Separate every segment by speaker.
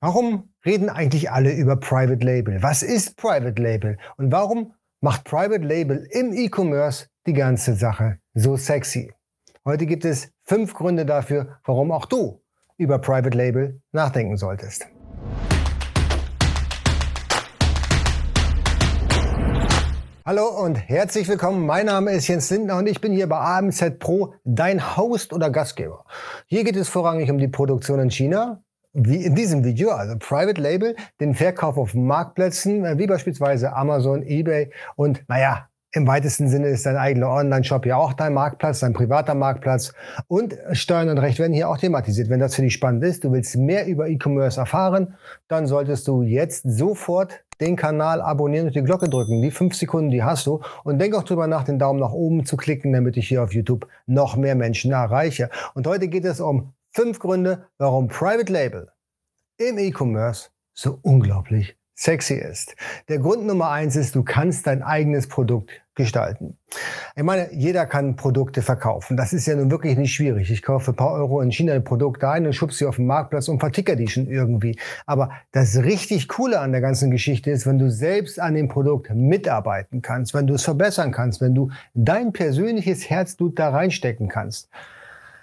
Speaker 1: Warum reden eigentlich alle über Private Label? Was ist Private Label? Und warum macht Private Label im E-Commerce die ganze Sache so sexy? Heute gibt es fünf Gründe dafür, warum auch du über Private Label nachdenken solltest. Hallo und herzlich willkommen. Mein Name ist Jens Lindner und ich bin hier bei AMZ Pro, dein Host oder Gastgeber. Hier geht es vorrangig um die Produktion in China, wie in diesem Video, also Private Label, den Verkauf auf Marktplätzen, äh, wie beispielsweise Amazon, eBay und naja, im weitesten Sinne ist dein eigener Online-Shop ja auch dein Marktplatz, dein privater Marktplatz. Und Steuern und Recht werden hier auch thematisiert. Wenn das für dich spannend ist, du willst mehr über E-Commerce erfahren, dann solltest du jetzt sofort den Kanal abonnieren und die Glocke drücken. Die fünf Sekunden, die hast du. Und denk auch drüber nach, den Daumen nach oben zu klicken, damit ich hier auf YouTube noch mehr Menschen erreiche. Und heute geht es um Fünf Gründe, warum Private Label im E-Commerce so unglaublich sexy ist. Der Grund Nummer eins ist, du kannst dein eigenes Produkt gestalten. Ich meine, jeder kann Produkte verkaufen. Das ist ja nun wirklich nicht schwierig. Ich kaufe ein paar Euro in China Produkte ein und schub sie auf den Marktplatz und verticker die schon irgendwie. Aber das richtig Coole an der ganzen Geschichte ist, wenn du selbst an dem Produkt mitarbeiten kannst, wenn du es verbessern kannst, wenn du dein persönliches Herzblut da reinstecken kannst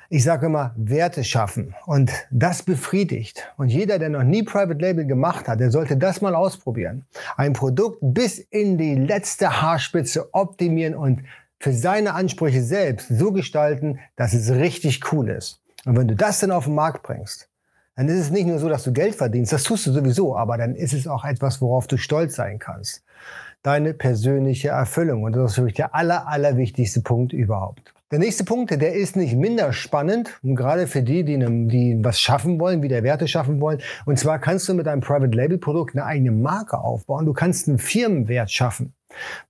Speaker 1: ich sage immer, Werte schaffen. Und das befriedigt. Und jeder, der noch nie Private Label gemacht hat, der sollte das mal ausprobieren. Ein Produkt bis in die letzte Haarspitze optimieren und für seine Ansprüche selbst so gestalten, dass es richtig cool ist. Und wenn du das dann auf den Markt bringst, dann ist es nicht nur so, dass du Geld verdienst, das tust du sowieso, aber dann ist es auch etwas, worauf du stolz sein kannst. Deine persönliche Erfüllung. Und das ist für mich der aller, allerwichtigste Punkt überhaupt. Der nächste Punkt, der ist nicht minder spannend, und gerade für die, die, ne, die was schaffen wollen, wieder Werte schaffen wollen. Und zwar kannst du mit einem Private Label Produkt eine eigene Marke aufbauen. Du kannst einen Firmenwert schaffen.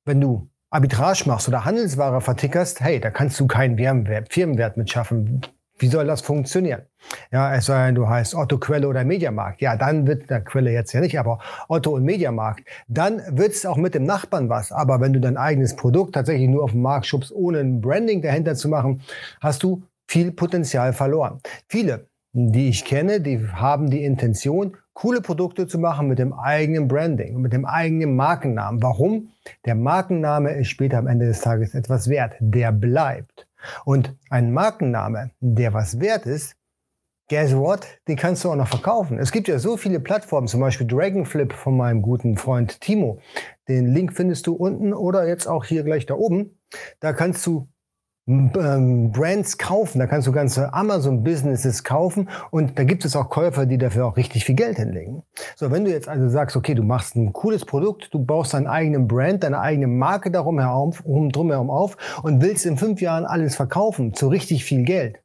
Speaker 1: Wenn du Arbitrage machst oder Handelsware vertickerst, hey, da kannst du keinen Firmenwert mit schaffen. Wie soll das funktionieren? Ja, es sei denn, du heißt Otto Quelle oder Mediamarkt. Ja, dann wird der Quelle jetzt ja nicht, aber Otto und Mediamarkt. Dann wird es auch mit dem Nachbarn was. Aber wenn du dein eigenes Produkt tatsächlich nur auf den Markt schubst, ohne ein Branding dahinter zu machen, hast du viel Potenzial verloren. Viele, die ich kenne, die haben die Intention, coole Produkte zu machen mit dem eigenen Branding, mit dem eigenen Markennamen. Warum? Der Markenname ist später am Ende des Tages etwas wert. Der bleibt. Und ein Markenname, der was wert ist, guess what? Den kannst du auch noch verkaufen. Es gibt ja so viele Plattformen, zum Beispiel Dragonflip von meinem guten Freund Timo. Den Link findest du unten oder jetzt auch hier gleich da oben. Da kannst du Brands kaufen, da kannst du ganze Amazon-Businesses kaufen und da gibt es auch Käufer, die dafür auch richtig viel Geld hinlegen. So, wenn du jetzt also sagst, okay, du machst ein cooles Produkt, du baust deinen eigenen Brand, deine eigene Marke darum herum, drumherum auf und willst in fünf Jahren alles verkaufen zu richtig viel Geld,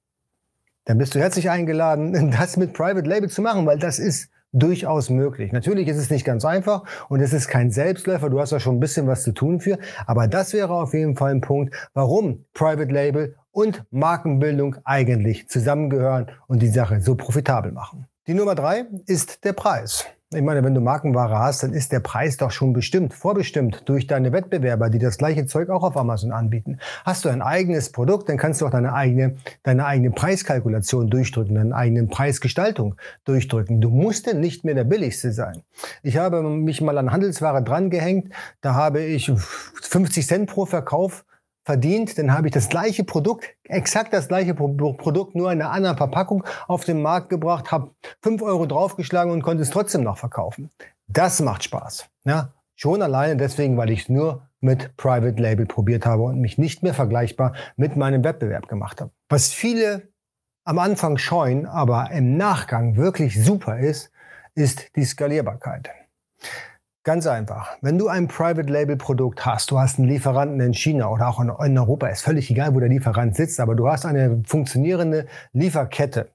Speaker 1: dann bist du herzlich eingeladen, das mit Private Label zu machen, weil das ist durchaus möglich. Natürlich ist es nicht ganz einfach und es ist kein Selbstläufer. Du hast da schon ein bisschen was zu tun für. Aber das wäre auf jeden Fall ein Punkt, warum Private Label und Markenbildung eigentlich zusammengehören und die Sache so profitabel machen. Die Nummer drei ist der Preis. Ich meine, wenn du Markenware hast, dann ist der Preis doch schon bestimmt, vorbestimmt durch deine Wettbewerber, die das gleiche Zeug auch auf Amazon anbieten. Hast du ein eigenes Produkt, dann kannst du auch deine eigene, deine eigene Preiskalkulation durchdrücken, deine eigene Preisgestaltung durchdrücken. Du musst denn nicht mehr der billigste sein. Ich habe mich mal an Handelsware drangehängt, da habe ich 50 Cent pro Verkauf verdient, dann habe ich das gleiche Produkt, exakt das gleiche Produkt, nur in einer anderen Verpackung auf den Markt gebracht, habe fünf Euro draufgeschlagen und konnte es trotzdem noch verkaufen. Das macht Spaß. Ja? Schon alleine deswegen, weil ich es nur mit Private Label probiert habe und mich nicht mehr vergleichbar mit meinem Wettbewerb gemacht habe. Was viele am Anfang scheuen, aber im Nachgang wirklich super ist, ist die Skalierbarkeit. Ganz einfach. Wenn du ein Private Label Produkt hast, du hast einen Lieferanten in China oder auch in Europa, ist völlig egal, wo der Lieferant sitzt, aber du hast eine funktionierende Lieferkette,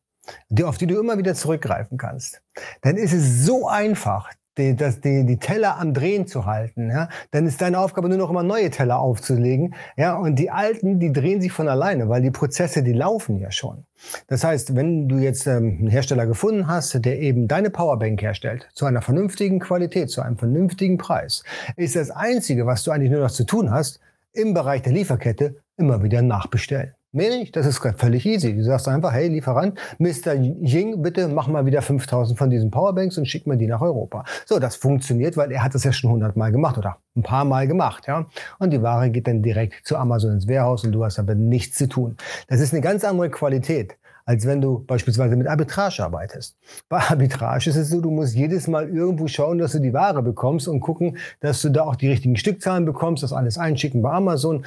Speaker 1: auf die du immer wieder zurückgreifen kannst, dann ist es so einfach, die, das, die, die Teller am Drehen zu halten, ja, dann ist deine Aufgabe nur noch immer neue Teller aufzulegen, ja, und die alten, die drehen sich von alleine, weil die Prozesse, die laufen ja schon. Das heißt, wenn du jetzt ähm, einen Hersteller gefunden hast, der eben deine Powerbank herstellt, zu einer vernünftigen Qualität, zu einem vernünftigen Preis, ist das Einzige, was du eigentlich nur noch zu tun hast, im Bereich der Lieferkette immer wieder nachbestellen. Mehr nicht, das ist völlig easy. Du sagst einfach, hey Lieferant, Mr. Ying, bitte mach mal wieder 5000 von diesen Powerbanks und schick mir die nach Europa. So, das funktioniert, weil er hat das ja schon 100 Mal gemacht oder ein paar Mal gemacht, ja. Und die Ware geht dann direkt zu Amazon ins Warehouse und du hast aber nichts zu tun. Das ist eine ganz andere Qualität als wenn du beispielsweise mit Arbitrage arbeitest. Bei Arbitrage ist es so, du musst jedes Mal irgendwo schauen, dass du die Ware bekommst und gucken, dass du da auch die richtigen Stückzahlen bekommst, das alles einschicken bei Amazon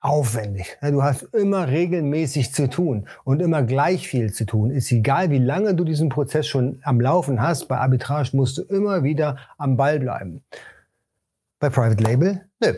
Speaker 1: aufwendig. Du hast immer regelmäßig zu tun und immer gleich viel zu tun. Ist egal, wie lange du diesen Prozess schon am Laufen hast. Bei Arbitrage musst du immer wieder am Ball bleiben. Bei Private Label, nö.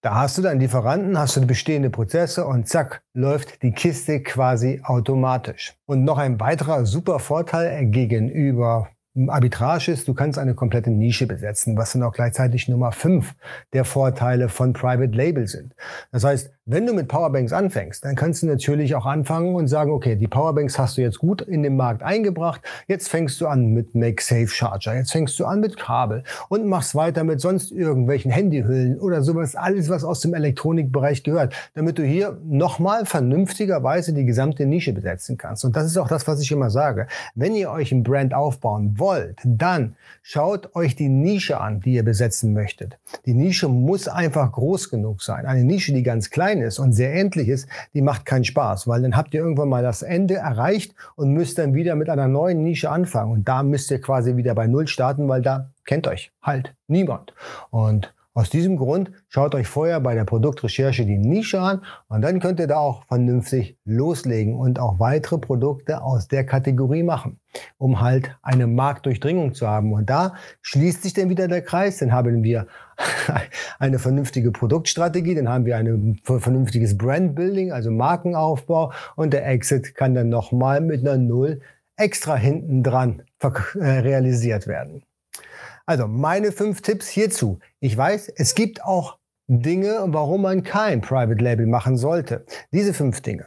Speaker 1: Da hast du deinen Lieferanten, hast du bestehende Prozesse und zack, läuft die Kiste quasi automatisch. Und noch ein weiterer super Vorteil gegenüber Arbitrage ist, du kannst eine komplette Nische besetzen, was dann auch gleichzeitig Nummer 5 der Vorteile von Private Label sind. Das heißt, wenn du mit Powerbanks anfängst, dann kannst du natürlich auch anfangen und sagen, okay, die Powerbanks hast du jetzt gut in den Markt eingebracht, jetzt fängst du an mit MagSafe Charger, jetzt fängst du an mit Kabel und machst weiter mit sonst irgendwelchen Handyhüllen oder sowas, alles was aus dem Elektronikbereich gehört, damit du hier nochmal vernünftigerweise die gesamte Nische besetzen kannst. Und das ist auch das, was ich immer sage. Wenn ihr euch ein Brand aufbauen wollt, dann schaut euch die Nische an, die ihr besetzen möchtet. Die Nische muss einfach groß genug sein. Eine Nische, die ganz klein klein ist und sehr endlich ist, die macht keinen Spaß, weil dann habt ihr irgendwann mal das Ende erreicht und müsst dann wieder mit einer neuen Nische anfangen. Und da müsst ihr quasi wieder bei Null starten, weil da kennt euch halt niemand. Und aus diesem Grund schaut euch vorher bei der Produktrecherche die Nische an und dann könnt ihr da auch vernünftig loslegen und auch weitere Produkte aus der Kategorie machen, um halt eine Marktdurchdringung zu haben. Und da schließt sich dann wieder der Kreis, dann haben wir eine vernünftige Produktstrategie, dann haben wir ein vernünftiges Brandbuilding, also Markenaufbau und der Exit kann dann nochmal mit einer Null extra hinten dran äh, realisiert werden. Also meine fünf Tipps hierzu. Ich weiß, es gibt auch Dinge, warum man kein Private Label machen sollte. Diese fünf Dinge,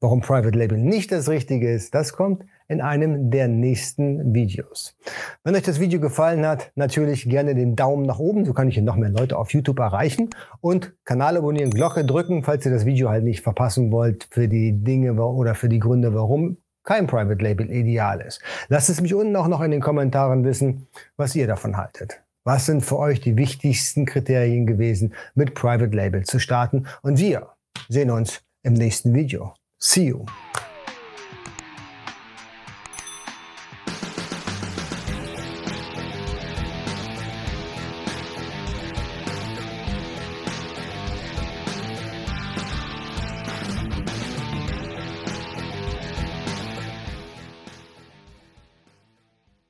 Speaker 1: warum Private Label nicht das Richtige ist, das kommt in einem der nächsten Videos. Wenn euch das Video gefallen hat, natürlich gerne den Daumen nach oben, so kann ich hier noch mehr Leute auf YouTube erreichen und Kanal abonnieren, Glocke drücken, falls ihr das Video halt nicht verpassen wollt für die Dinge oder für die Gründe, warum kein Private Label ideal ist. Lasst es mich unten auch noch in den Kommentaren wissen, was ihr davon haltet. Was sind für euch die wichtigsten Kriterien gewesen, mit Private Label zu starten? Und wir sehen uns im nächsten Video. See you!